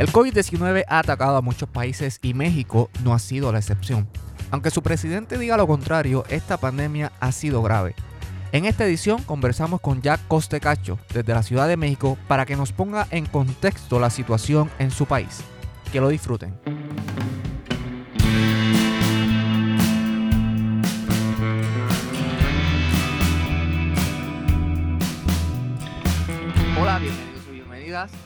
El COVID-19 ha atacado a muchos países y México no ha sido la excepción. Aunque su presidente diga lo contrario, esta pandemia ha sido grave. En esta edición conversamos con Jack Costecacho desde la Ciudad de México para que nos ponga en contexto la situación en su país. Que lo disfruten.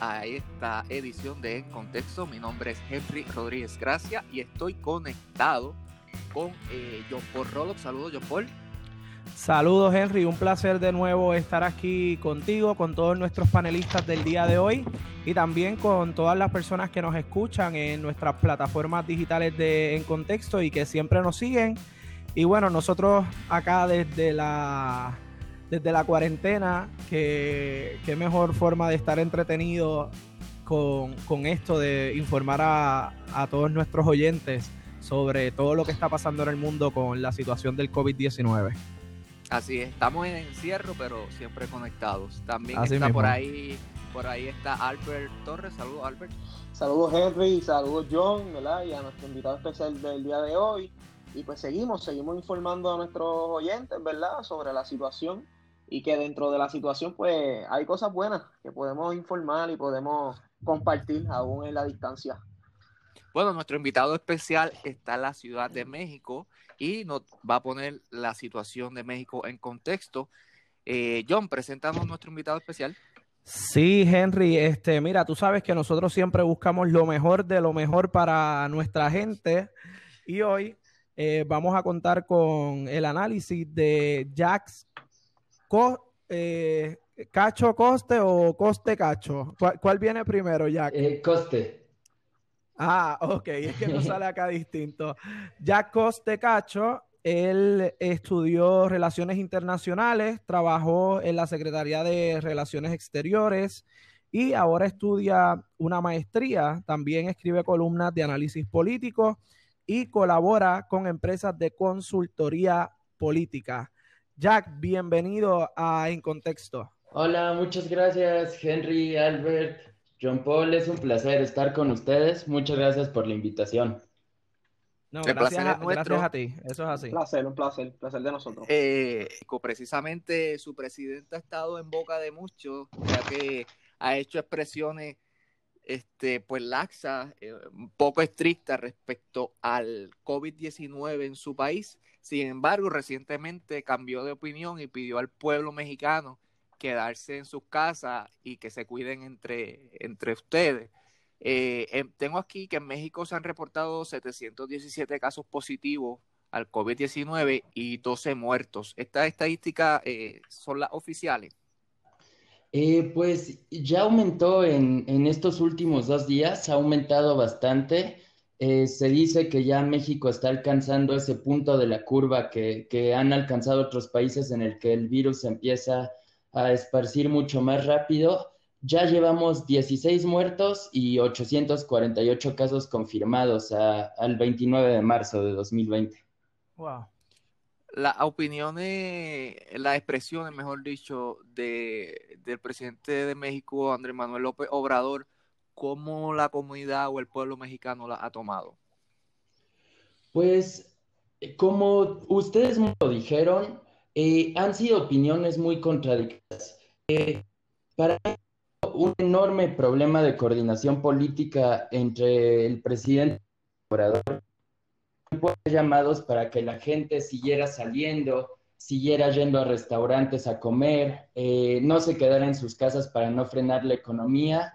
A esta edición de En Contexto. Mi nombre es Henry Rodríguez Gracia y estoy conectado con eh, John Paul Rolox. Saludos, John Paul. Saludos Henry, un placer de nuevo estar aquí contigo, con todos nuestros panelistas del día de hoy y también con todas las personas que nos escuchan en nuestras plataformas digitales de En Contexto y que siempre nos siguen. Y bueno, nosotros acá desde la, desde la cuarentena, que qué mejor forma de estar entretenido con, con esto, de informar a, a todos nuestros oyentes sobre todo lo que está pasando en el mundo con la situación del COVID-19. Así es, estamos en encierro, pero siempre conectados. También está por ahí, por ahí está Albert Torres. Saludos, Albert. Saludos, Henry. Saludos, John, ¿verdad? Y a nuestro invitado especial del día de hoy. Y pues seguimos, seguimos informando a nuestros oyentes, ¿verdad? Sobre la situación y que dentro de la situación, pues hay cosas buenas que podemos informar y podemos compartir aún en la distancia. Bueno, nuestro invitado especial está en la Ciudad de México y nos va a poner la situación de México en contexto. Eh, John, presentamos nuestro invitado especial. Sí, Henry, este, mira, tú sabes que nosotros siempre buscamos lo mejor de lo mejor para nuestra gente y hoy eh, vamos a contar con el análisis de Jax eh, Cacho Coste o Coste Cacho. ¿Cuál, viene primero, Jack? coste. Ah, ok, es que no sale acá distinto. Jack Costecacho, él estudió Relaciones Internacionales, trabajó en la Secretaría de Relaciones Exteriores y ahora estudia una maestría. También escribe columnas de análisis político y colabora con empresas de consultoría política. Jack, bienvenido a En Contexto. Hola, muchas gracias, Henry, Albert. John Paul, es un placer estar con ustedes. Muchas gracias por la invitación. No, gracias, a, gracias a ti, eso es así. Un placer, un placer, un placer de nosotros. Eh, precisamente su presidente ha estado en boca de muchos, ya que ha hecho expresiones este, pues laxas, eh, un poco estrictas respecto al COVID-19 en su país. Sin embargo, recientemente cambió de opinión y pidió al pueblo mexicano quedarse en sus casas y que se cuiden entre, entre ustedes. Eh, em, tengo aquí que en México se han reportado 717 casos positivos al COVID-19 y 12 muertos. ¿Estas estadísticas eh, son las oficiales? Eh, pues ya aumentó en, en, estos últimos dos días, ha aumentado bastante. Se dice que ya México está alcanzando ese punto de la curva que, que han alcanzado otros países en el que el virus empieza a esparcir mucho más rápido. Ya llevamos 16 muertos y 848 casos confirmados al 29 de marzo de 2020. Wow. Las opiniones, las expresiones, mejor dicho, de, del presidente de México, Andrés Manuel López Obrador, ¿cómo la comunidad o el pueblo mexicano la ha tomado? Pues, como ustedes lo dijeron, eh, han sido opiniones muy contradictorias. Eh, para un enorme problema de coordinación política entre el presidente y el orador, llamados para que la gente siguiera saliendo, siguiera yendo a restaurantes a comer, eh, no se quedara en sus casas para no frenar la economía,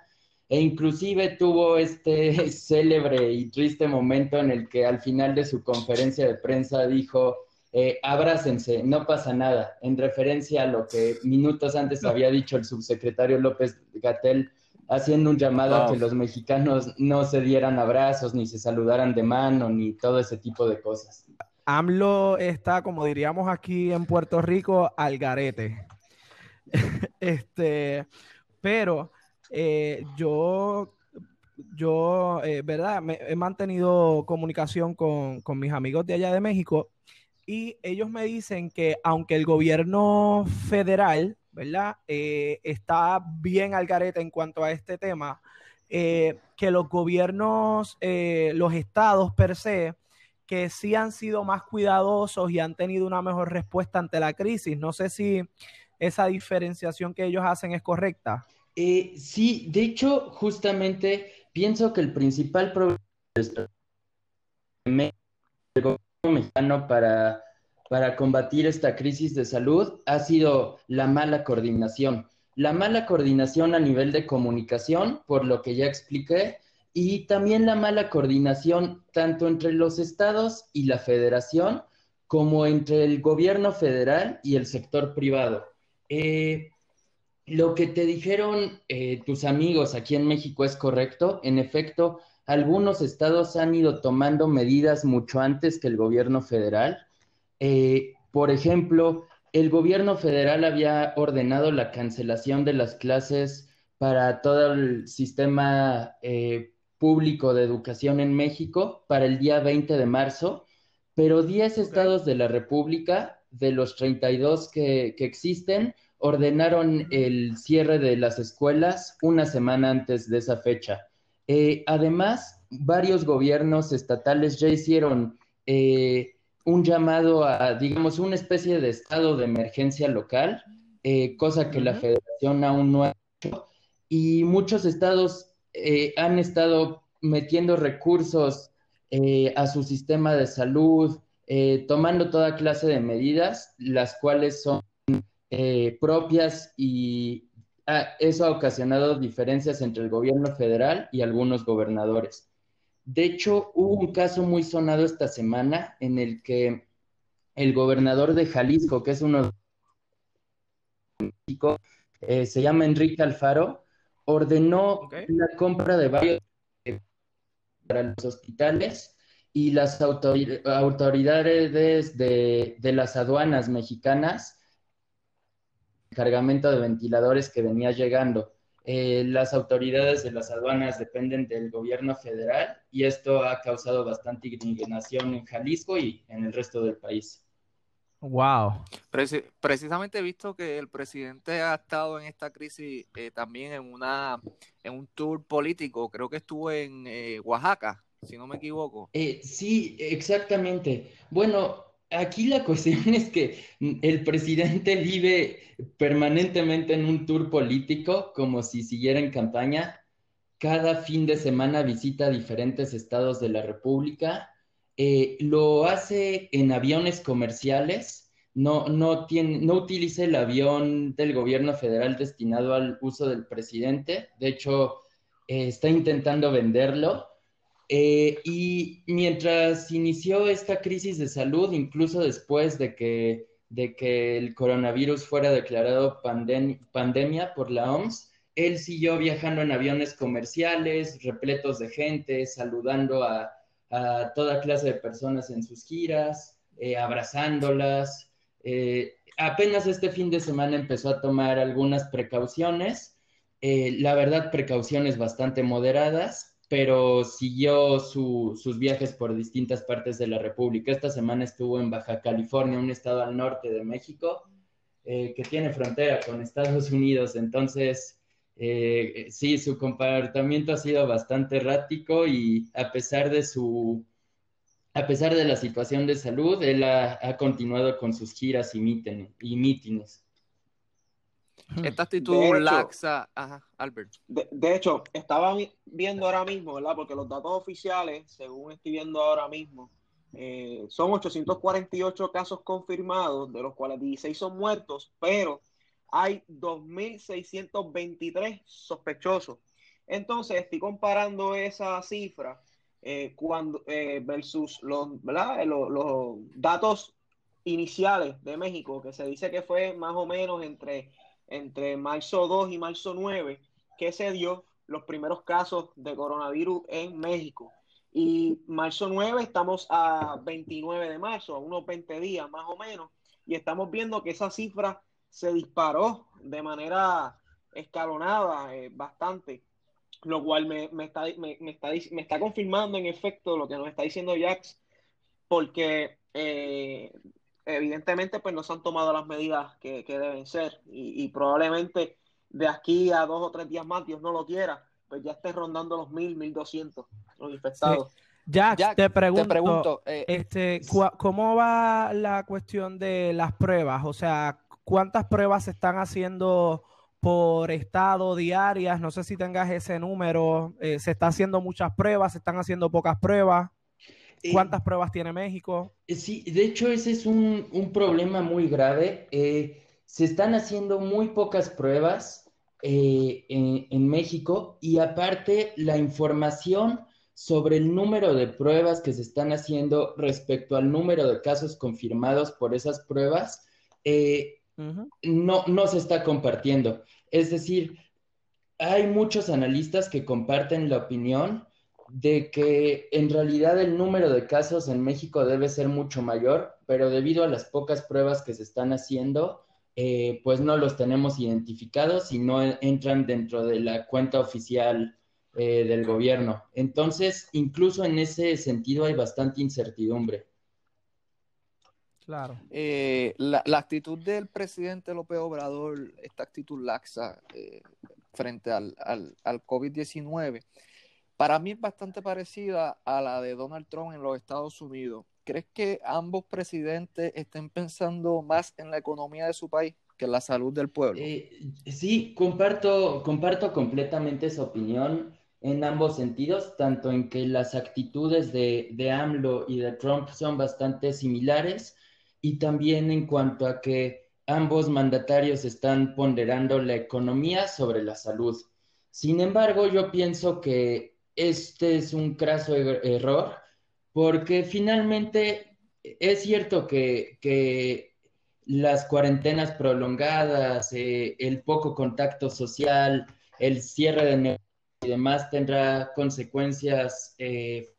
e inclusive tuvo este célebre y triste momento en el que al final de su conferencia de prensa dijo, eh, abrácense, no pasa nada, en referencia a lo que minutos antes había dicho el subsecretario López Gatel, haciendo un llamado a que los mexicanos no se dieran abrazos, ni se saludaran de mano, ni todo ese tipo de cosas. AMLO está, como diríamos aquí en Puerto Rico, al garete. este, pero eh, yo yo, eh, ¿verdad? Me, he mantenido comunicación con, con, mis amigos de allá de México y ellos me dicen que aunque el gobierno federal, ¿verdad? Eh, está bien al garete en cuanto a este tema, eh, que los gobiernos, eh, los estados per se, que sí han sido más cuidadosos y han tenido una mejor respuesta ante la crisis. No sé si esa diferenciación que ellos hacen es correcta. Eh, sí, de hecho, justamente pienso que el principal problema del gobierno mexicano para, para combatir esta crisis de salud ha sido la mala coordinación. La mala coordinación a nivel de comunicación, por lo que ya expliqué, y también la mala coordinación tanto entre los estados y la federación como entre el gobierno federal y el sector privado. Eh, lo que te dijeron eh, tus amigos aquí en México es correcto. En efecto, algunos estados han ido tomando medidas mucho antes que el gobierno federal. Eh, por ejemplo, el gobierno federal había ordenado la cancelación de las clases para todo el sistema eh, público de educación en México para el día 20 de marzo, pero 10 estados de la República, de los 32 que, que existen, ordenaron el cierre de las escuelas una semana antes de esa fecha. Eh, además, varios gobiernos estatales ya hicieron eh, un llamado a, digamos, una especie de estado de emergencia local, eh, cosa que la federación aún no ha hecho, y muchos estados han estado metiendo recursos a su sistema de salud, tomando toda clase de medidas, las cuales son eh, propias y ah, eso ha ocasionado diferencias entre el gobierno federal y algunos gobernadores. De hecho, hubo un caso muy sonado esta semana en el que el gobernador de Jalisco, que es uno de México, eh, se llama Enrique Alfaro, ordenó la compra de varios para los hospitales y las autoridades de, de las aduanas mexicanas cargamento de ventiladores que venía llegando. Eh, las autoridades de las aduanas dependen del gobierno federal y esto ha causado bastante indignación en Jalisco y en el resto del país. Wow. precisamente he visto que el presidente ha estado en esta crisis eh, también en una en un tour político, creo que estuvo en eh, Oaxaca, si no me equivoco. sí, exactamente. Bueno, aquí la cuestión es que el presidente vive permanentemente en un tour político, como si siguiera en campaña. Cada fin de semana visita diferentes estados de la República. Eh, lo hace en aviones comerciales. No, no, tiene, no utiliza el avión del gobierno federal destinado al uso del presidente. De hecho, eh, está intentando venderlo eh, y mientras inició esta crisis de salud, incluso después de que, de que el coronavirus fuera declarado pandemia por la OMS, él siguió viajando en aviones comerciales, repletos de gente, saludando a, toda clase de personas en sus giras, eh, abrazándolas. Eh, apenas este fin de semana empezó a tomar algunas precauciones, la verdad precauciones bastante moderadas, pero siguió sus viajes por distintas partes de la República. Esta semana estuvo en Baja California, un estado al norte de México, eh, que tiene frontera con Estados Unidos. Entonces, eh, sí, su comportamiento ha sido bastante errático y a pesar de su... A pesar de la situación de salud, él ha, continuado con sus giras y, mítines. Esta actitud laxa, ajá, Albert. De, hecho, estaba viendo ahora mismo, ¿verdad? Porque los datos oficiales, según estoy viendo ahora mismo, eh, son 848 casos confirmados, de los cuales 16 son muertos, pero hay 2.623 sospechosos. Entonces, estoy comparando esa cifra eh, cuando, eh, versus los, ¿verdad? Los, los datos iniciales de México, que se dice que fue más o menos entre entre marzo 2 y marzo 9 que se dio los primeros casos de coronavirus en México. Y marzo 9 estamos a 29 de marzo, a unos 20 días más o menos, y estamos viendo que esa cifra se disparó de manera escalonada eh, bastante, lo cual me, está, me, está, me, está, confirmando en efecto lo que nos está diciendo Jax, porque eh, evidentemente pues no se han tomado las medidas que, deben ser y, probablemente de aquí a dos o tres días más, Dios no lo quiera, pues ya esté rondando los mil, mil doscientos los infectados. Jack, te pregunto, eh, este, ¿cómo va la cuestión de las pruebas? O sea, ¿cuántas pruebas se están haciendo por estado diarias? No sé si tengas ese número. Eh, ¿Se está haciendo muchas pruebas? ¿Se están haciendo pocas pruebas? Eh, ¿Cuántas pruebas tiene México? Sí, de hecho ese es un, un problema muy grave. se están haciendo muy pocas pruebas en, en México y aparte la información sobre el número de pruebas que se están haciendo respecto al número de casos confirmados por esas pruebas, eh, no, no se está compartiendo. Es decir, hay muchos analistas que comparten la opinión de que en realidad el número de casos en México debe ser mucho mayor, pero debido a las pocas pruebas que se están haciendo, eh, pues no los tenemos identificados y no entran dentro de la cuenta oficial eh, del gobierno. Entonces, incluso en ese sentido hay bastante incertidumbre. Claro. Eh, la, actitud del presidente López Obrador, esta actitud laxa eh, frente al, al, al COVID-19, para mí es bastante parecida a la de Donald Trump en los Estados Unidos. ¿Crees que ambos presidentes estén pensando más en la economía de su país que en la salud del pueblo? sí, comparto, comparto completamente esa opinión en ambos sentidos, tanto en que las actitudes de, de AMLO y de Trump son bastante similares y también en cuanto a que ambos mandatarios están ponderando la economía sobre la salud. Sin embargo, yo pienso que este es un craso er-, error porque finalmente es cierto que, que las cuarentenas prolongadas, eh, el poco contacto social, el cierre de negocios, y demás tendrá consecuencias eh,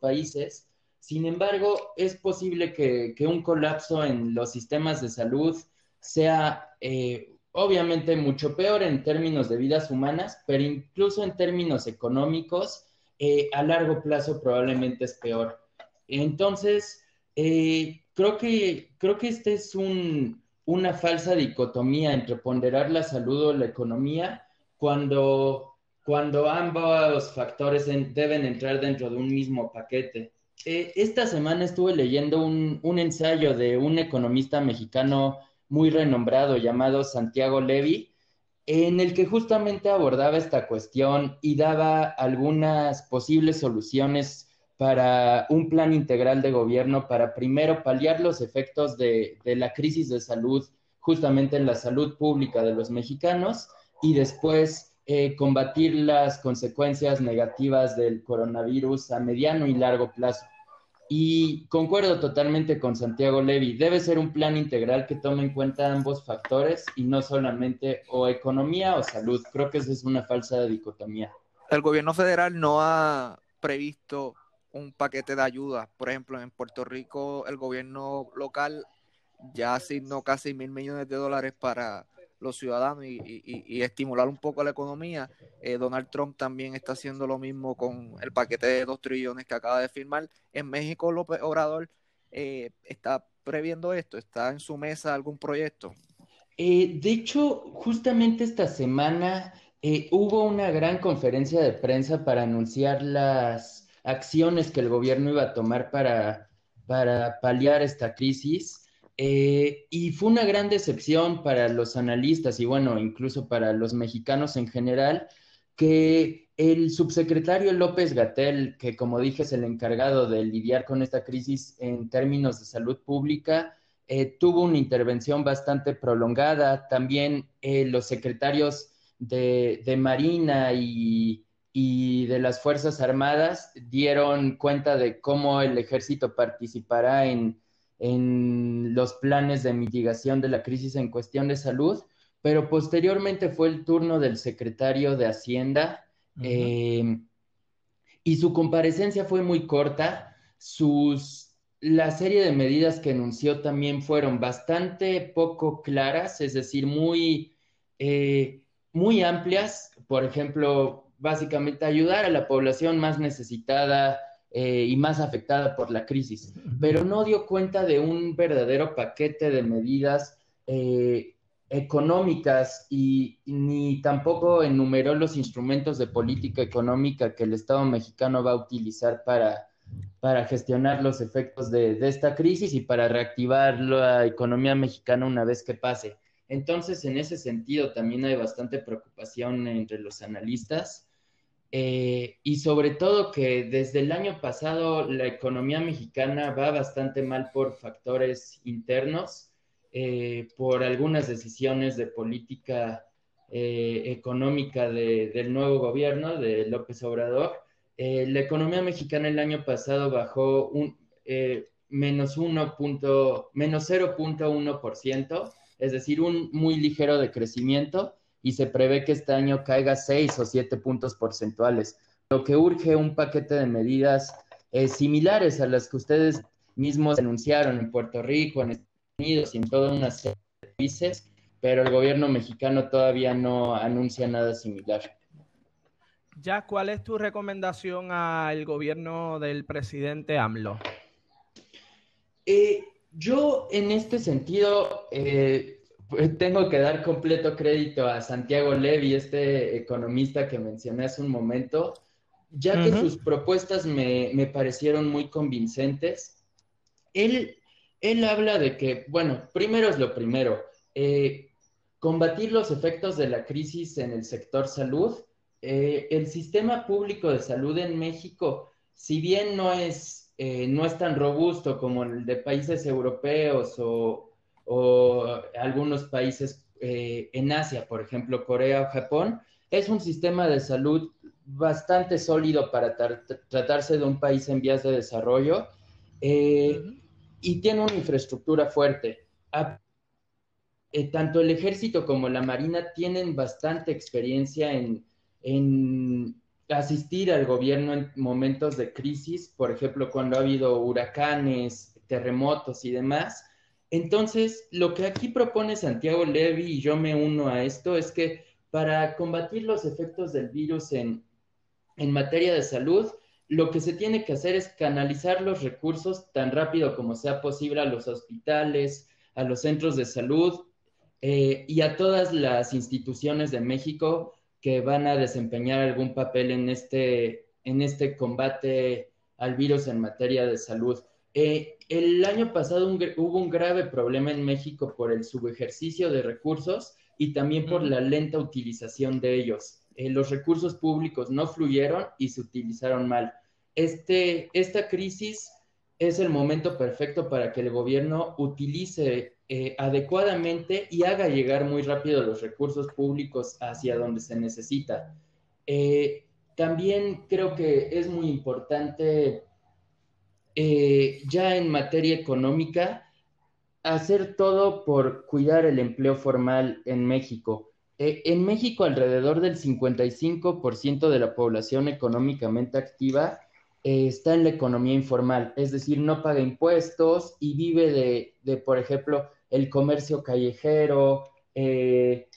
países. Sin embargo, es posible que, un colapso en los sistemas de salud sea eh, obviamente mucho peor en términos de vidas humanas, pero incluso en términos económicos, eh, a largo plazo probablemente es peor. Entonces, creo, que, creo que este es un, una falsa dicotomía entre ponderar la salud o la economía cuando, cuando ambos factores deben entrar dentro de un mismo paquete. Eh, esta semana estuve leyendo un, un, ensayo de un economista mexicano muy renombrado llamado Santiago Levy, en el que justamente abordaba esta cuestión y daba algunas posibles soluciones para un plan integral de gobierno para primero paliar los efectos de, la crisis de salud justamente en la salud pública de los mexicanos y después eh, combatir las consecuencias negativas del coronavirus a mediano y largo plazo. Y concuerdo totalmente con Santiago Levy, debe ser un plan integral que tome en cuenta ambos factores y no solamente o economía o salud. Creo que esa es una falsa dicotomía. El gobierno federal no ha previsto un paquete de ayuda. Por ejemplo, en Puerto Rico el gobierno local ya asignó casi mil millones de dólares para los ciudadanos y, estimular un poco la economía. Eh, Donald Trump también está haciendo lo mismo con el paquete de dos trillones que acaba de firmar. En México, López Obrador eh, está previendo esto, está en su mesa algún proyecto. Eh, de hecho, justamente esta semana hubo una gran conferencia de prensa para anunciar las acciones que el gobierno iba a tomar para, para paliar esta crisis. Eh, y fue una gran decepción para los analistas y bueno, incluso para los mexicanos en general, que el subsecretario López Gatel, que como dije es el encargado de lidiar con esta crisis en términos de salud pública, eh, tuvo una intervención bastante prolongada. También eh, los secretarios de, de Marina y, y de las Fuerzas Armadas dieron cuenta de cómo el ejército participará en, los planes de mitigación de la crisis en cuestión de salud, pero posteriormente fue el turno del secretario de Hacienda eh, y su comparecencia fue muy corta. Sus, la serie de medidas que anunció también fueron bastante poco claras, es decir, muy, eh, muy amplias. Por ejemplo, básicamente ayudar a la población más necesitada eh, y más afectada por la crisis, pero no dio cuenta de un verdadero paquete de medidas eh, económicas y, ni tampoco enumeró los instrumentos de política económica que el Estado mexicano va a utilizar para, para gestionar los efectos de, de, esta crisis y para reactivar la economía mexicana una vez que pase. Entonces, en ese sentido, también hay bastante preocupación entre los analistas. Eh, y sobre todo que desde el año pasado la economía mexicana va bastante mal por factores internos eh, por algunas decisiones de política eh, económica del nuevo gobierno de López Obrador. La economía mexicana el año pasado bajó un menos, menos 0.1%, es decir, un muy ligero decrecimiento y se prevé que este año caiga 6 o 7 puntos porcentuales, lo que urge un paquete de medidas similares a las que ustedes mismos anunciaron en Puerto Rico, en Unidos y en toda una serie de países, pero el gobierno mexicano todavía no anuncia nada similar. Ya, ¿cuál es tu recomendación al gobierno del presidente AMLO? Eh, yo en este sentido eh, tengo que dar completo crédito a Santiago Levy, este economista que mencioné hace un momento, ya que sus propuestas me, me, parecieron muy convincentes. Él él habla de que, bueno, primero es lo primero, eh, combatir los efectos de la crisis en el sector salud. Eh, el sistema público de salud en México, si bien no es, eh, no es tan robusto como el de países europeos o, algunos países en Asia, por ejemplo, Corea o Japón, es un sistema de salud bastante sólido para tratarse de un país en vías de desarrollo y tiene una infraestructura fuerte. Eh, tanto el ejército como la marina tienen bastante experiencia en, asistir al gobierno en momentos de crisis, por ejemplo, cuando ha habido huracanes, terremotos y demás. Entonces, lo que aquí propone Santiago Levy, y yo me uno a esto, es que para combatir los efectos del virus en, en materia de salud, lo que se tiene que hacer es canalizar los recursos tan rápido como sea posible a los hospitales, a los centros de salud eh, y a todas las instituciones de México que van a desempeñar algún papel en este, en este combate al virus en materia de salud. Eh, el año pasado hubo un grave problema en México por el subejercicio de recursos y también por la lenta utilización de ellos. Eh, los recursos públicos no fluyeron y se utilizaron mal. Este, esta crisis es el momento perfecto para que el gobierno utilice eh, adecuadamente y haga llegar muy rápido los recursos públicos hacia donde se necesita. Eh, también creo que es muy importante ya en materia económica hacer todo por cuidar el empleo formal en México. Eh, en México, alrededor del 55% de la población económicamente activa eh, está en la economía informal, es decir, no paga impuestos y vive de, por ejemplo, el comercio callejero, eh,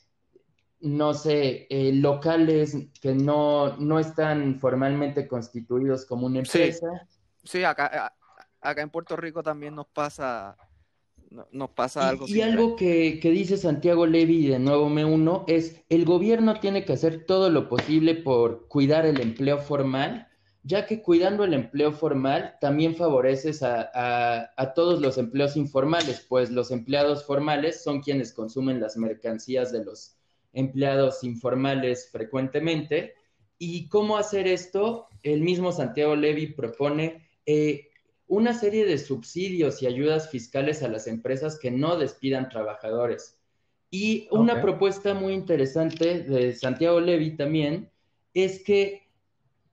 no sé, locales que no, no, están formalmente constituidos como una empresa. sí acá, acá en Puerto Rico también nos pasa nos pasa algo. Y, algo que, dice Santiago Levy, y de nuevo me uno, es el gobierno tiene que hacer todo lo posible por cuidar el empleo formal, ya que cuidando el empleo formal también favoreces a, a todos los empleos informales, pues los empleados formales son quienes consumen las mercancías de los empleados informales frecuentemente. ¿Y cómo hacer esto? El mismo Santiago Levy propone eh, una serie de subsidios y ayudas fiscales a las empresas que no despidan trabajadores. Y una propuesta muy interesante de Santiago Levy también es que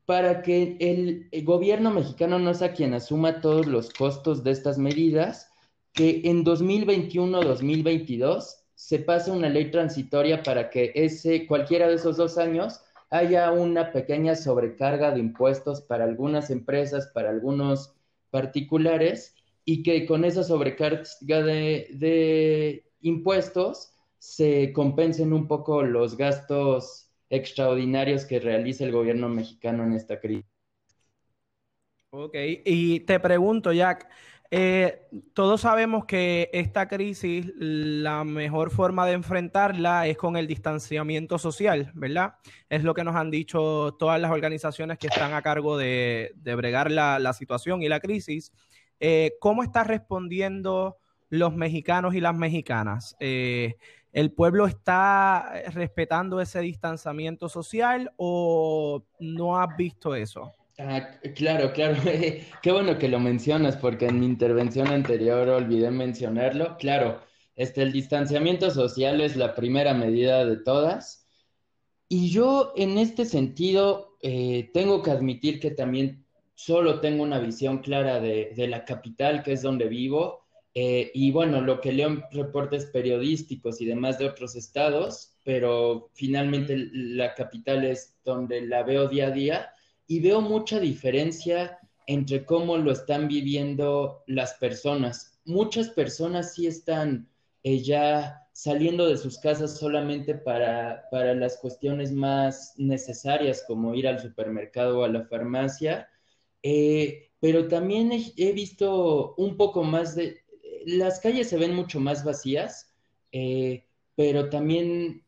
para que el, gobierno mexicano no sea quien asuma todos los costos de estas medidas, que en 2021-2022 se pase una ley transitoria para que ese, cualquiera de esos dos años haya una pequeña sobrecarga de impuestos para algunas empresas, para algunos particulares y que con esa sobrecarga de, impuestos se compensen un poco los gastos extraordinarios que realiza el gobierno mexicano en esta crisis. Ok, y te pregunto, Jack, Eh, todos sabemos que esta crisis, la mejor forma de enfrentarla es con el distanciamiento social, ¿verdad? Es lo que nos han dicho todas las organizaciones que están a cargo de, bregar la, situación y la crisis. Eh, ¿Cómo está respondiendo los mexicanos y las mexicanas? Eh, ¿El pueblo está respetando ese distanciamiento social o no has visto eso? Ah, claro, claro. Qué bueno que lo mencionas porque en mi intervención anterior olvidé mencionarlo. Claro, este, el distanciamiento social es la primera medida de todas. Y yo en este sentido eh, tengo que admitir que también solo tengo una visión clara de, la capital, que es donde vivo. Eh, y bueno, lo que leo en reportes periodísticos y demás de otros estados, pero finalmente la capital es donde la veo día a día y veo mucha diferencia entre cómo lo están viviendo las personas. Muchas personas sí están eh, ya saliendo de sus casas solamente para, para, las cuestiones más necesarias, como ir al supermercado o a la farmacia, eh, pero también he, visto un poco más de... Las calles se ven mucho más vacías, eh, pero también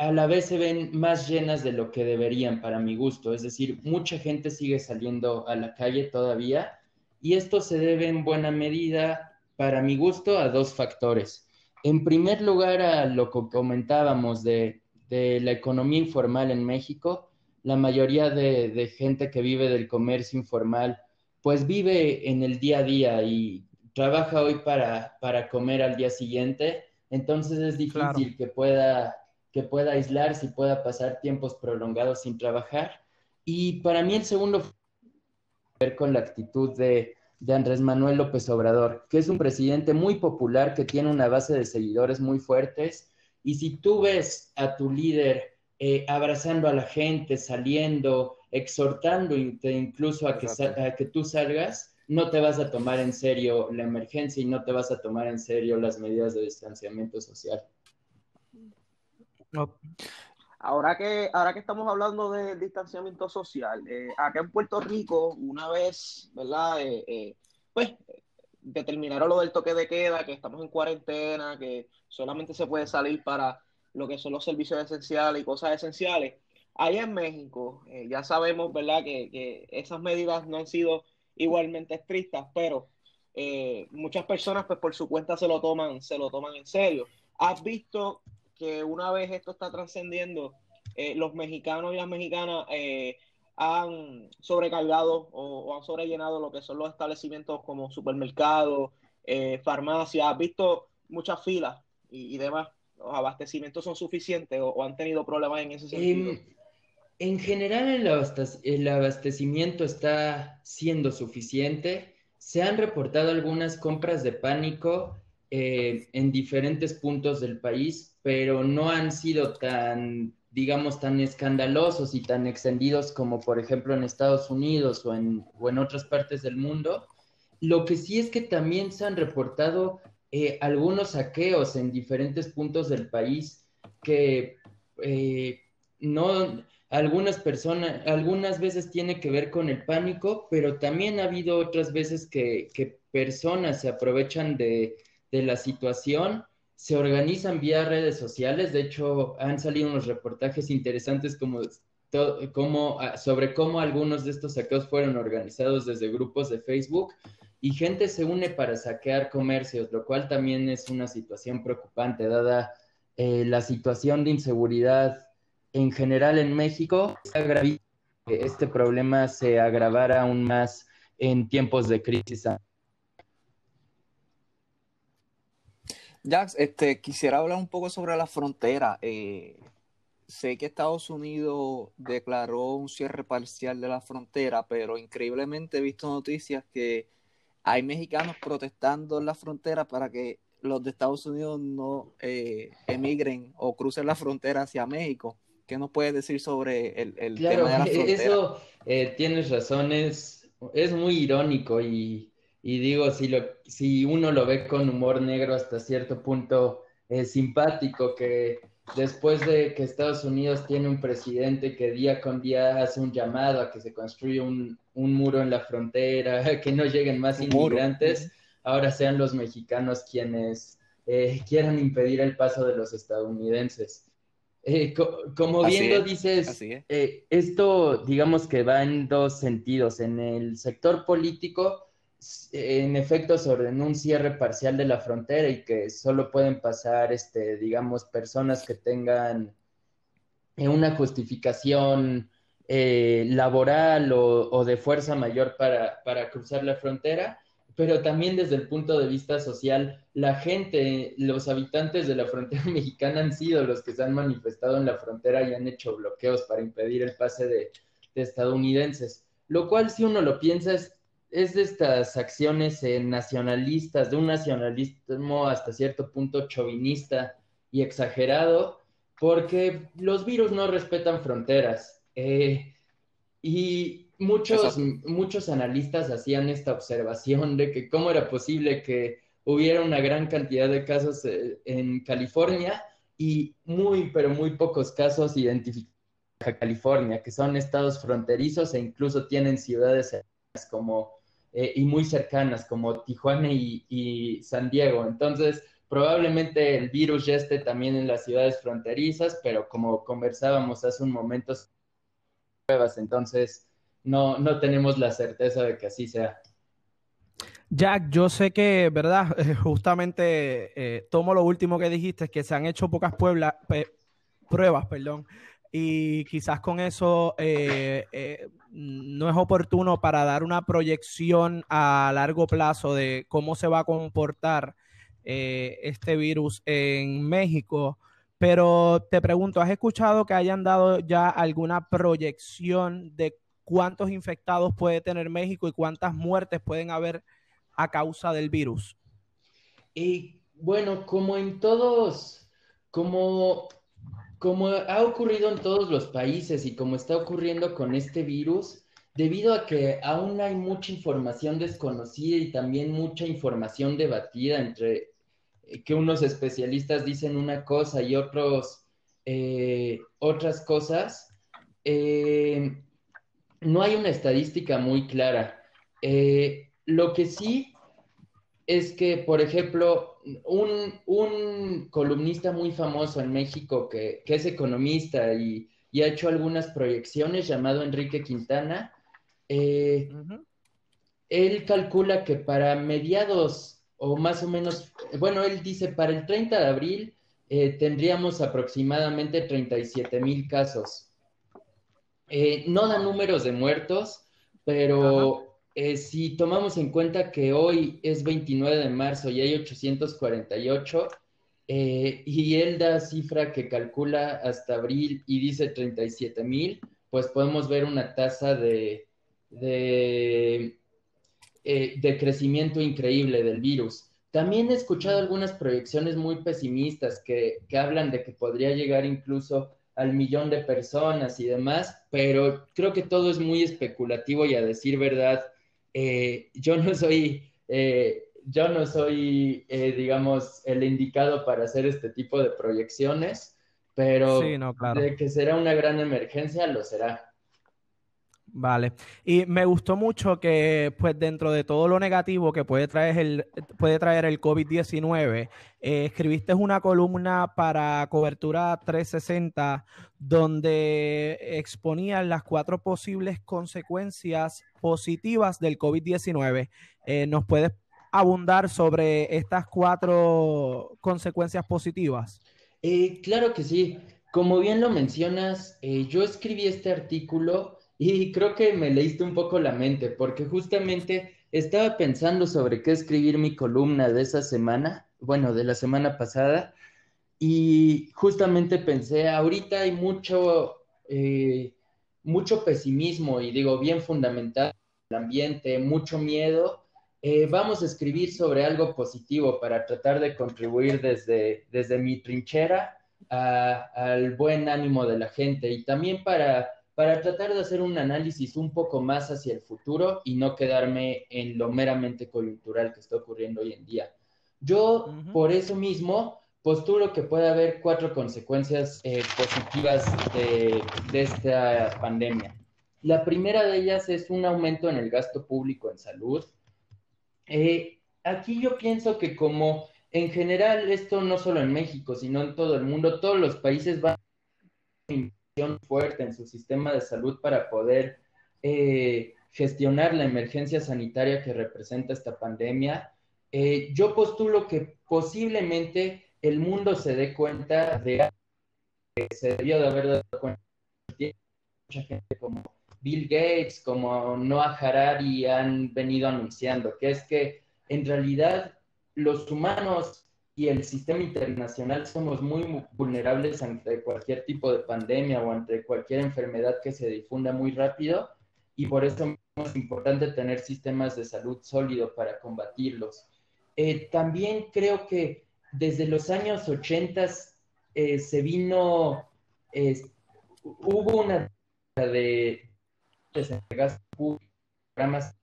a la vez se ven más llenas de lo que deberían para mi gusto. Es decir, mucha gente sigue saliendo a la calle todavía y esto se debe en buena medida, para mi gusto, a dos factores. En primer lugar, a lo que comentábamos de, la economía informal en México, la mayoría de, gente que vive del comercio informal, pues vive en el día a día y trabaja hoy para, para comer al día siguiente, entonces es difícil que pueda que pueda aislarse y pueda pasar tiempos prolongados sin trabajar. Y para mí el segundo ver con la actitud de, Andrés Manuel López Obrador, que es un presidente muy popular, que tiene una base de seguidores muy fuertes. Y si tú ves a tu líder eh, abrazando a la gente, saliendo, exhortando incluso a que, a que tú salgas, no te vas a tomar en serio la emergencia y no te vas a tomar en serio las medidas de distanciamiento social. Ahora que, ahora que estamos hablando de distanciamiento social, eh, acá en Puerto Rico, una vez, ¿verdad? Eh, eh, pues determinaron lo del toque de queda, que estamos en cuarentena, que solamente se puede salir para lo que son los servicios esenciales y cosas esenciales. Allá en México, ya sabemos, ¿verdad?, que, que, esas medidas no han sido igualmente estrictas, pero muchas personas, pues por su cuenta se lo toman, se lo toman en serio. ¿Has visto que una vez esto está trascendiendo, eh, los mexicanos y las mexicanas eh, han sobrecargado o, han sobrellenado lo que son los establecimientos como supermercados, eh, farmacias, has visto muchas filas y, demás. ¿Los abastecimientos son suficientes o, han tenido problemas en ese sentido? En, general el abastecimiento está siendo suficiente. Se han reportado algunas compras de pánico en diferentes puntos del país, pero no han sido tan, digamos, tan escandalosos y tan extendidos como, por ejemplo, en Estados Unidos o en, o en otras partes del mundo. Lo que sí es que también se han reportado eh, algunos saqueos en diferentes puntos del país que eh, no, algunas personas, algunas veces tiene que ver con el pánico, pero también ha habido otras veces que, que personas se aprovechan de, de la situación se organizan vía redes sociales. De hecho, han salido unos reportajes interesantes como, ah, sobre cómo algunos de estos saqueos fueron organizados desde grupos de Facebook y gente se une para saquear comercios, lo cual también es una situación preocupante, dada eh, la situación de inseguridad en general en México. Este problema se agravara aún más en tiempos de crisis Jax, este, quisiera hablar un poco sobre la frontera. Eh, sé que Estados Unidos declaró un cierre parcial de la frontera, pero increíblemente he visto noticias que hay mexicanos protestando en la frontera para que los de Estados Unidos no eh, emigren o crucen la frontera hacia México. ¿Qué nos puedes decir sobre el, el tema de la frontera? Eso eh, tienes razón, es muy irónico y y digo, si, lo, si uno lo ve con humor negro hasta cierto punto es simpático, que después de que Estados Unidos tiene un presidente que día con día hace un llamado a que se construya un, muro en la frontera, que no lleguen más inmigrantes, ahora sean los mexicanos quienes eh, quieran impedir el paso de los estadounidenses. Eh, como bien lo dices, eh, esto digamos que va en dos sentidos. En el sector político, en efecto, se ordenó un cierre parcial de la frontera y que solo pueden pasar, este, digamos, personas que tengan una justificación laboral o, de fuerza mayor para, para cruzar la frontera pero también desde el punto de vista social, la gente, los habitantes de la frontera mexicana han sido los que se han manifestado en la frontera y han hecho bloqueos para impedir el pase de, estadounidenses, lo cual si uno lo piensa es, es de estas acciones eh, nacionalistas, de un nacionalismo hasta cierto punto chauvinista y exagerado, porque los virus no respetan fronteras. Eh, y muchos, muchos analistas hacían esta observación de que cómo era posible que hubiera una gran cantidad de casos eh, en California y muy, pero muy pocos casos identificados en California, que son estados fronterizos e incluso tienen ciudades como eh, y muy cercanas como Tijuana y, y, San Diego. Entonces, probablemente el virus ya esté también en las ciudades fronterizas, pero como conversábamos hace un momento, pruebas, entonces no, no tenemos la certeza de que así sea. Jack, yo sé que, ¿verdad? Justamente eh, tomo lo último que dijiste, que se han hecho pocas pruebas, perdón, y quizás con eso eh, eh, no es oportuno para dar una proyección a largo plazo de cómo se va a comportar este virus en México. Pero te pregunto, ¿has escuchado que hayan dado ya alguna proyección de cuántos infectados puede tener México y cuántas muertes pueden haber a causa del virus? Y bueno, como en todos, como, como ha ocurrido en todos los países y como está ocurriendo con este virus, debido a que aún hay mucha información desconocida y también mucha información debatida entre eh, que unos especialistas dicen una cosa y otros eh, otras cosas, eh, no hay una estadística muy clara. Lo que sí es que, por ejemplo, un, columnista muy famoso en México que, es economista y, ha hecho algunas proyecciones, llamado Enrique Quintana, eh, él calcula que para mediados o más o menos, bueno, él dice para el 30 de abril eh, tendríamos aproximadamente 37 mil casos. Eh, no da números de muertos, pero eh, si tomamos en cuenta que hoy es 29 de marzo y hay 848, eh, y él da cifra que calcula hasta abril y dice 37 mil, pues podemos ver una tasa de, de, de crecimiento increíble del virus. También he escuchado algunas proyecciones muy pesimistas que, que hablan de que podría llegar incluso al millón de personas y demás, pero creo que todo es muy especulativo y a decir verdad, eh, yo no soy, eh, yo no soy, eh, digamos, el indicado para hacer este tipo de proyecciones, pero de que será una gran emergencia, lo será. Vale. Y me gustó mucho que, pues, dentro de todo lo negativo que puede traer el, puede traer el COVID-19, eh, escribiste una columna para Cobertura 360 donde exponían las cuatro posibles consecuencias positivas del COVID-19. Eh, ¿Nos puedes abundar sobre estas cuatro consecuencias positivas? Eh, claro que sí. Como bien lo mencionas, yo escribí este artículo y creo que me leíste un poco la mente, porque justamente estaba pensando sobre qué escribir mi columna de esa semana, bueno, de la semana pasada, y justamente pensé, ahorita hay mucho, eh, mucho pesimismo, y digo, bien fundamental, el ambiente, mucho miedo. Eh, vamos a escribir sobre algo positivo para tratar de contribuir desde, desde mi trinchera al buen ánimo de la gente y también para para tratar de hacer un análisis un poco más hacia el futuro y no quedarme en lo meramente coyuntural que está ocurriendo hoy en día. Yo, por eso mismo, postulo que puede haber cuatro consecuencias eh, positivas de, esta pandemia. La primera de ellas es un aumento en el gasto público en salud. Eh, aquí yo pienso que como en general esto no solo en México, sino en todo el mundo, todos los países van a fuerte en su sistema de salud para poder eh, gestionar la emergencia sanitaria que representa esta pandemia. Eh, yo postulo que posiblemente el mundo se dé cuenta de que se debió de haber dado cuenta mucha gente como Bill Gates, como Noah Harari han venido anunciando, que es que en realidad los humanos y el sistema internacional somos muy vulnerables ante cualquier tipo de pandemia o ante cualquier enfermedad que se difunda muy rápido y por eso es importante tener sistemas de salud sólidos para combatirlos. Eh, también creo que desde los años 80 eh, se vino, hubo una de, programas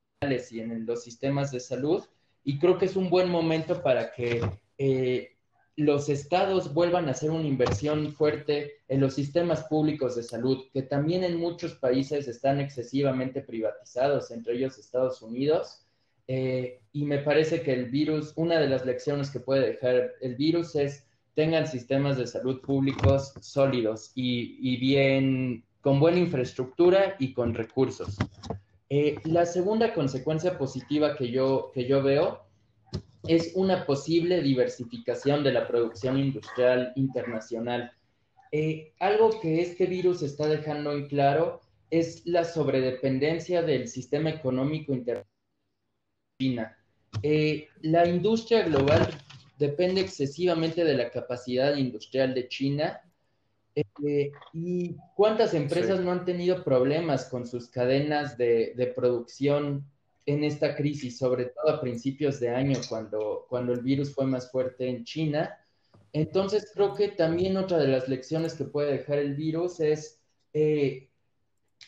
y en los sistemas de salud y creo que es un buen momento para que eh, los estados vuelvan a hacer una inversión fuerte en los sistemas públicos de salud, que también en muchos países están excesivamente privatizados, entre ellos Estados Unidos. Eh, y me parece que el virus, una de las lecciones que puede dejar el virus es tengan sistemas de salud públicos sólidos y, bien con buena infraestructura y con recursos. Eh, la segunda consecuencia positiva que yo, que yo veo es una posible diversificación de la producción industrial internacional. Eh, algo que este virus está dejando en claro es la sobredependencia del sistema económico internacional. China. Eh, la industria global depende excesivamente de la capacidad industrial de China eh, ¿Y cuántas empresas no han tenido problemas con sus cadenas de, producción en esta crisis, sobre todo a principios de año, cuando, cuando el virus fue más fuerte en China? Entonces, creo que también otra de las lecciones que puede dejar el virus es eh,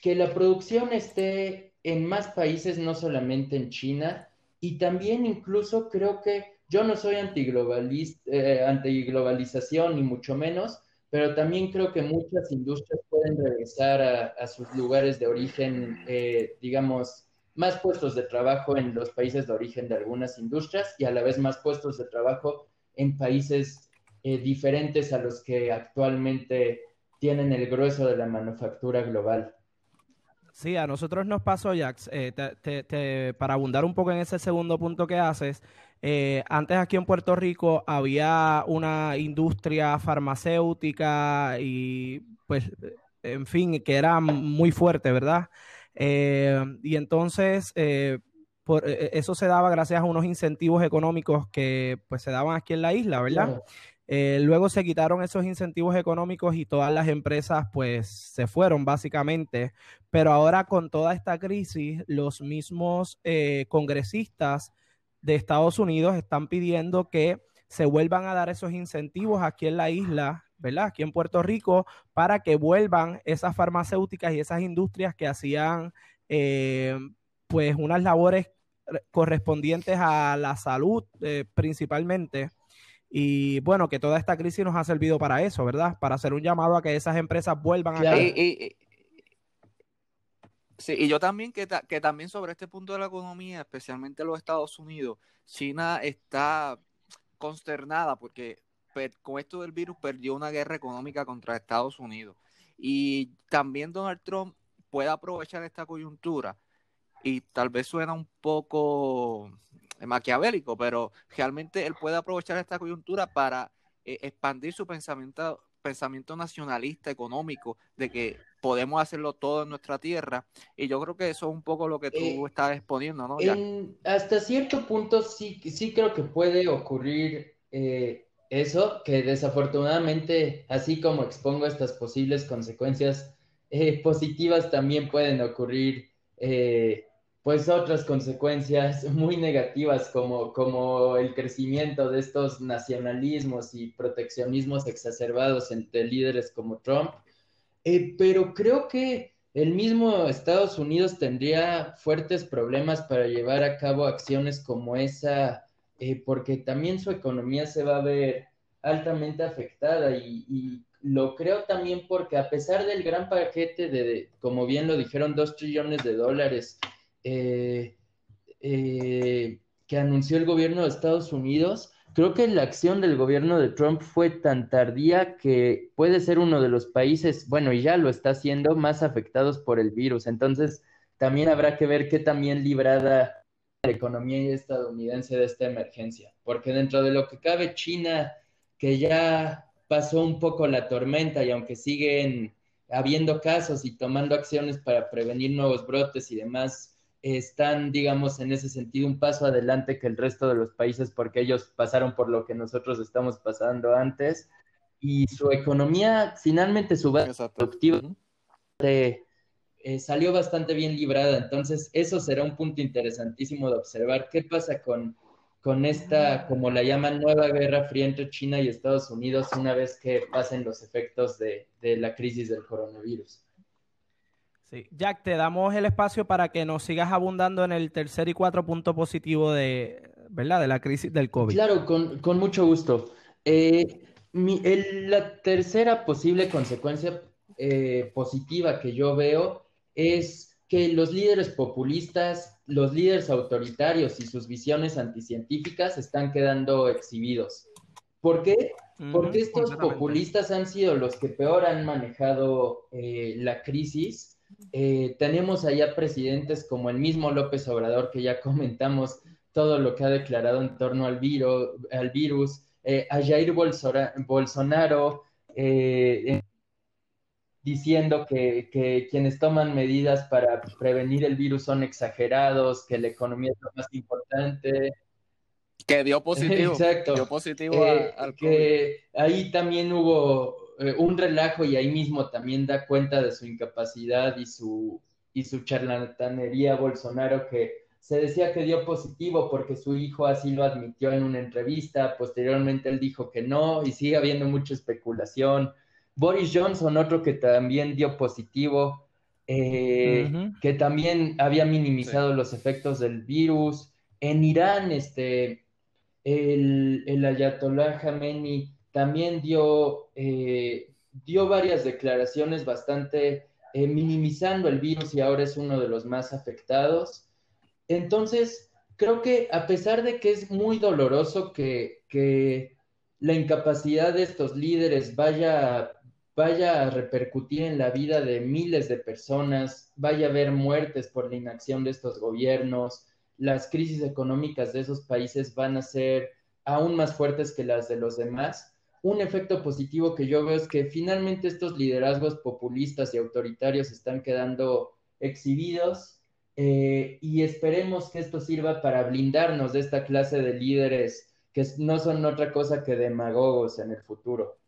que la producción esté en más países, no solamente en China, y también incluso creo que yo no soy eh, antiglobalización, ni mucho menos, pero también creo que muchas industrias pueden regresar a, sus lugares de origen, eh, digamos, más puestos de trabajo en los países de origen de algunas industrias y a la vez más puestos de trabajo en países eh, diferentes a los que actualmente tienen el grueso de la manufactura global. Sí, a nosotros nos pasó, Jax, eh, para abundar un poco en ese segundo punto que haces, eh, antes aquí en Puerto Rico había una industria farmacéutica y pues, en fin, que era muy fuerte, ¿verdad? Eh, y entonces, eh, por, e, eso se daba gracias a unos incentivos económicos que pues se daban aquí en la isla, ¿verdad? luego se quitaron esos incentivos económicos y todas las empresas pues se fueron básicamente, pero ahora con toda esta crisis, los mismos congresistas de Estados Unidos están pidiendo que se vuelvan a dar esos incentivos aquí en la isla, ¿verdad? Aquí en Puerto Rico, para que vuelvan esas farmacéuticas y esas industrias que hacían eh, pues unas labores correspondientes a la salud eh, principalmente. Y bueno, que toda esta crisis nos ha servido para eso, ¿verdad? Para hacer un llamado a que esas empresas vuelvan a... Sí, y yo también que, que también sobre este punto de la economía, especialmente los Estados Unidos, China está consternada porque con esto del virus perdió una guerra económica contra Estados Unidos. Y también Donald Trump puede aprovechar esta coyuntura y tal vez suena un poco maquiavélico, pero realmente él puede aprovechar esta coyuntura para eh, expandir su pensamiento pensamiento nacionalista económico de que podemos hacerlo todo en nuestra tierra y yo creo que eso es un poco lo que tú eh, estás exponiendo, ¿no? hasta cierto punto sí, sí creo que puede ocurrir eh, eso, que desafortunadamente, así como expongo estas posibles consecuencias eh, positivas, también pueden ocurrir pues otras consecuencias muy negativas como, como el crecimiento de estos nacionalismos y proteccionismos exacerbados entre líderes como Trump. Eh, pero creo que el mismo Estados Unidos tendría fuertes problemas para llevar a cabo acciones como esa, eh, porque también su economía se va a ver altamente afectada y, lo creo también porque a pesar del gran paquete de, como bien lo dijeron, dos trillones de dólares, eh, que anunció el gobierno de Estados Unidos, creo que la acción del gobierno de Trump fue tan tardía que puede ser uno de los países, bueno, y ya lo está haciendo, más afectados por el virus. Entonces, también habrá que ver qué también librada la economía estadounidense de esta emergencia, porque dentro de lo que cabe China, que ya pasó un poco la tormenta y aunque siguen habiendo casos y tomando acciones para prevenir nuevos brotes y demás, están, digamos, en ese sentido un paso adelante que el resto de los países porque ellos pasaron por lo que nosotros estamos pasando antes y su economía, finalmente su base productiva eh, salió bastante bien librada. Entonces, eso será un punto interesantísimo de observar. ¿Qué pasa con, con esta, como la llaman, nueva guerra fría entre China y Estados Unidos una vez que pasen los efectos de, de la crisis del coronavirus? Sí. Jack, te damos el espacio para que nos sigas abundando en el tercer y cuatro punto positivo de, ¿verdad? de la crisis del COVID. Claro, con, con mucho gusto. Eh, la tercera posible consecuencia eh, positiva que yo veo es que los líderes populistas, los líderes autoritarios y sus visiones anticientíficas están quedando exhibidos. ¿Por qué? Porque estos populistas han sido los que peor han manejado eh, la crisis eh, tenemos allá presidentes como el mismo López Obrador, que ya comentamos todo lo que ha declarado en torno al, al virus, eh, a Jair Bolsonaro eh, diciendo que, que, quienes toman medidas para prevenir el virus son exagerados, que la economía es lo más importante. Que dio positivo. Exacto. Dio positivo al Que ahí también hubo eh, un relajo y ahí mismo también da cuenta de su incapacidad y su, y su charlatanería Bolsonaro que se decía que dio positivo porque su hijo así lo admitió en una entrevista, posteriormente él dijo que no y sigue habiendo mucha especulación. Boris Johnson, otro que también dio positivo, eh, que también había minimizado los efectos del virus. En Irán, este, el, el Ayatollah Khamenei también dio, eh, dio varias declaraciones bastante eh, minimizando el virus y ahora es uno de los más afectados. Entonces, creo que a pesar de que es muy doloroso que, que la incapacidad de estos líderes vaya, vaya a repercutir en la vida de miles de personas, vaya a haber muertes por la inacción de estos gobiernos, las crisis económicas de esos países van a ser aún más fuertes que las de los demás un efecto positivo que yo veo es que finalmente estos liderazgos populistas y autoritarios están quedando exhibidos eh, y esperemos que esto sirva para blindarnos de esta clase de líderes que no son otra cosa que demagogos en el futuro.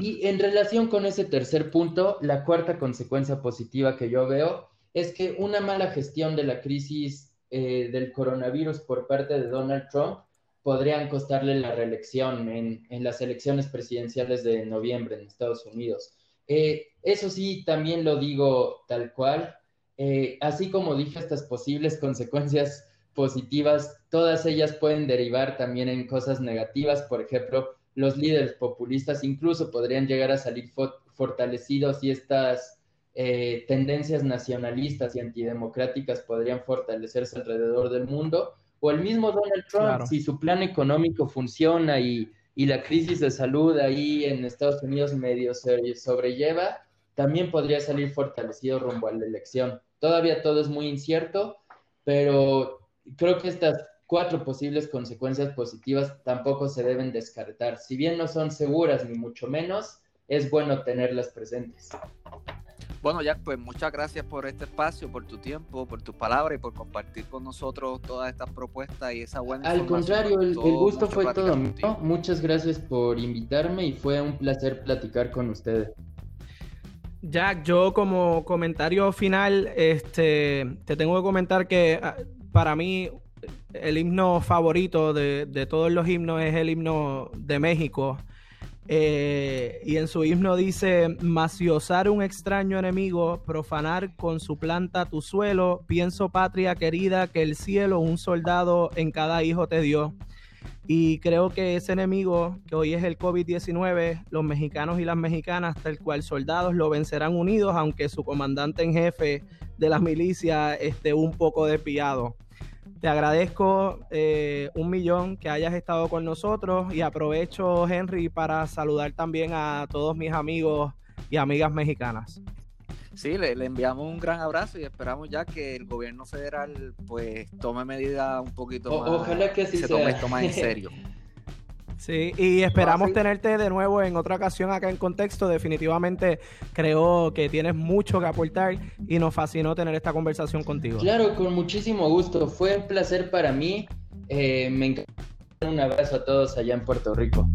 Y en relación con ese tercer punto, la cuarta consecuencia positiva que yo veo es que una mala gestión de la crisis eh, del coronavirus por parte de Donald Trump podrían costarle la reelección en, las elecciones presidenciales de noviembre en Estados Unidos. Eh, eso sí, también lo digo tal cual. Eh, así como dije, estas posibles consecuencias positivas, todas ellas pueden derivar también en cosas negativas. Por ejemplo, los líderes populistas incluso podrían llegar a salir fortalecidos y estas eh, tendencias nacionalistas y antidemocráticas podrían fortalecerse alrededor del mundo o el mismo Donald Trump, si su plan económico funciona y, la crisis de salud ahí en Estados Unidos medio se sobrelleva, también podría salir fortalecido rumbo a la elección. Todavía todo es muy incierto, pero creo que estas cuatro posibles consecuencias positivas tampoco se deben descartar. Si bien no son seguras ni mucho menos, es bueno tenerlas presentes. Bueno, Jack, pues muchas gracias por este espacio, por tu tiempo, por tus palabras y por compartir con nosotros todas estas propuestas y esa buena Al contrario, el, gusto fue todo mío. Muchas gracias por invitarme y fue un placer platicar con ustedes. Jack, yo como comentario final, este, te tengo que comentar que ah, para mí el himno favorito de, todos los himnos es el himno de México. Eh, y en su himno dice, maciosar un extraño enemigo, profanar con su planta tu suelo, pienso patria querida que el cielo un soldado en cada hijo te dio. Y creo que ese enemigo, que hoy es el COVID-19, los mexicanos y las mexicanas, tal cual soldados, lo vencerán unidos, aunque su comandante en jefe de la milicia esté un poco despiado. Te agradezco eh, un millón que hayas estado con nosotros y aprovecho, Henry, para saludar también a todos mis amigos y amigas mexicanas. Sí, le, enviamos un gran abrazo y esperamos ya que el gobierno federal pues tome medidas un poquito más. Ojalá que se tome esto más en serio. Sí, y esperamos tenerte de nuevo en otra ocasión acá en Contexto. Definitivamente creo que tienes mucho que aportar y nos fascinó tener esta conversación contigo. Claro, con muchísimo gusto. Fue un placer para mí. Eh, me encanta. Un abrazo a todos allá en Puerto Rico.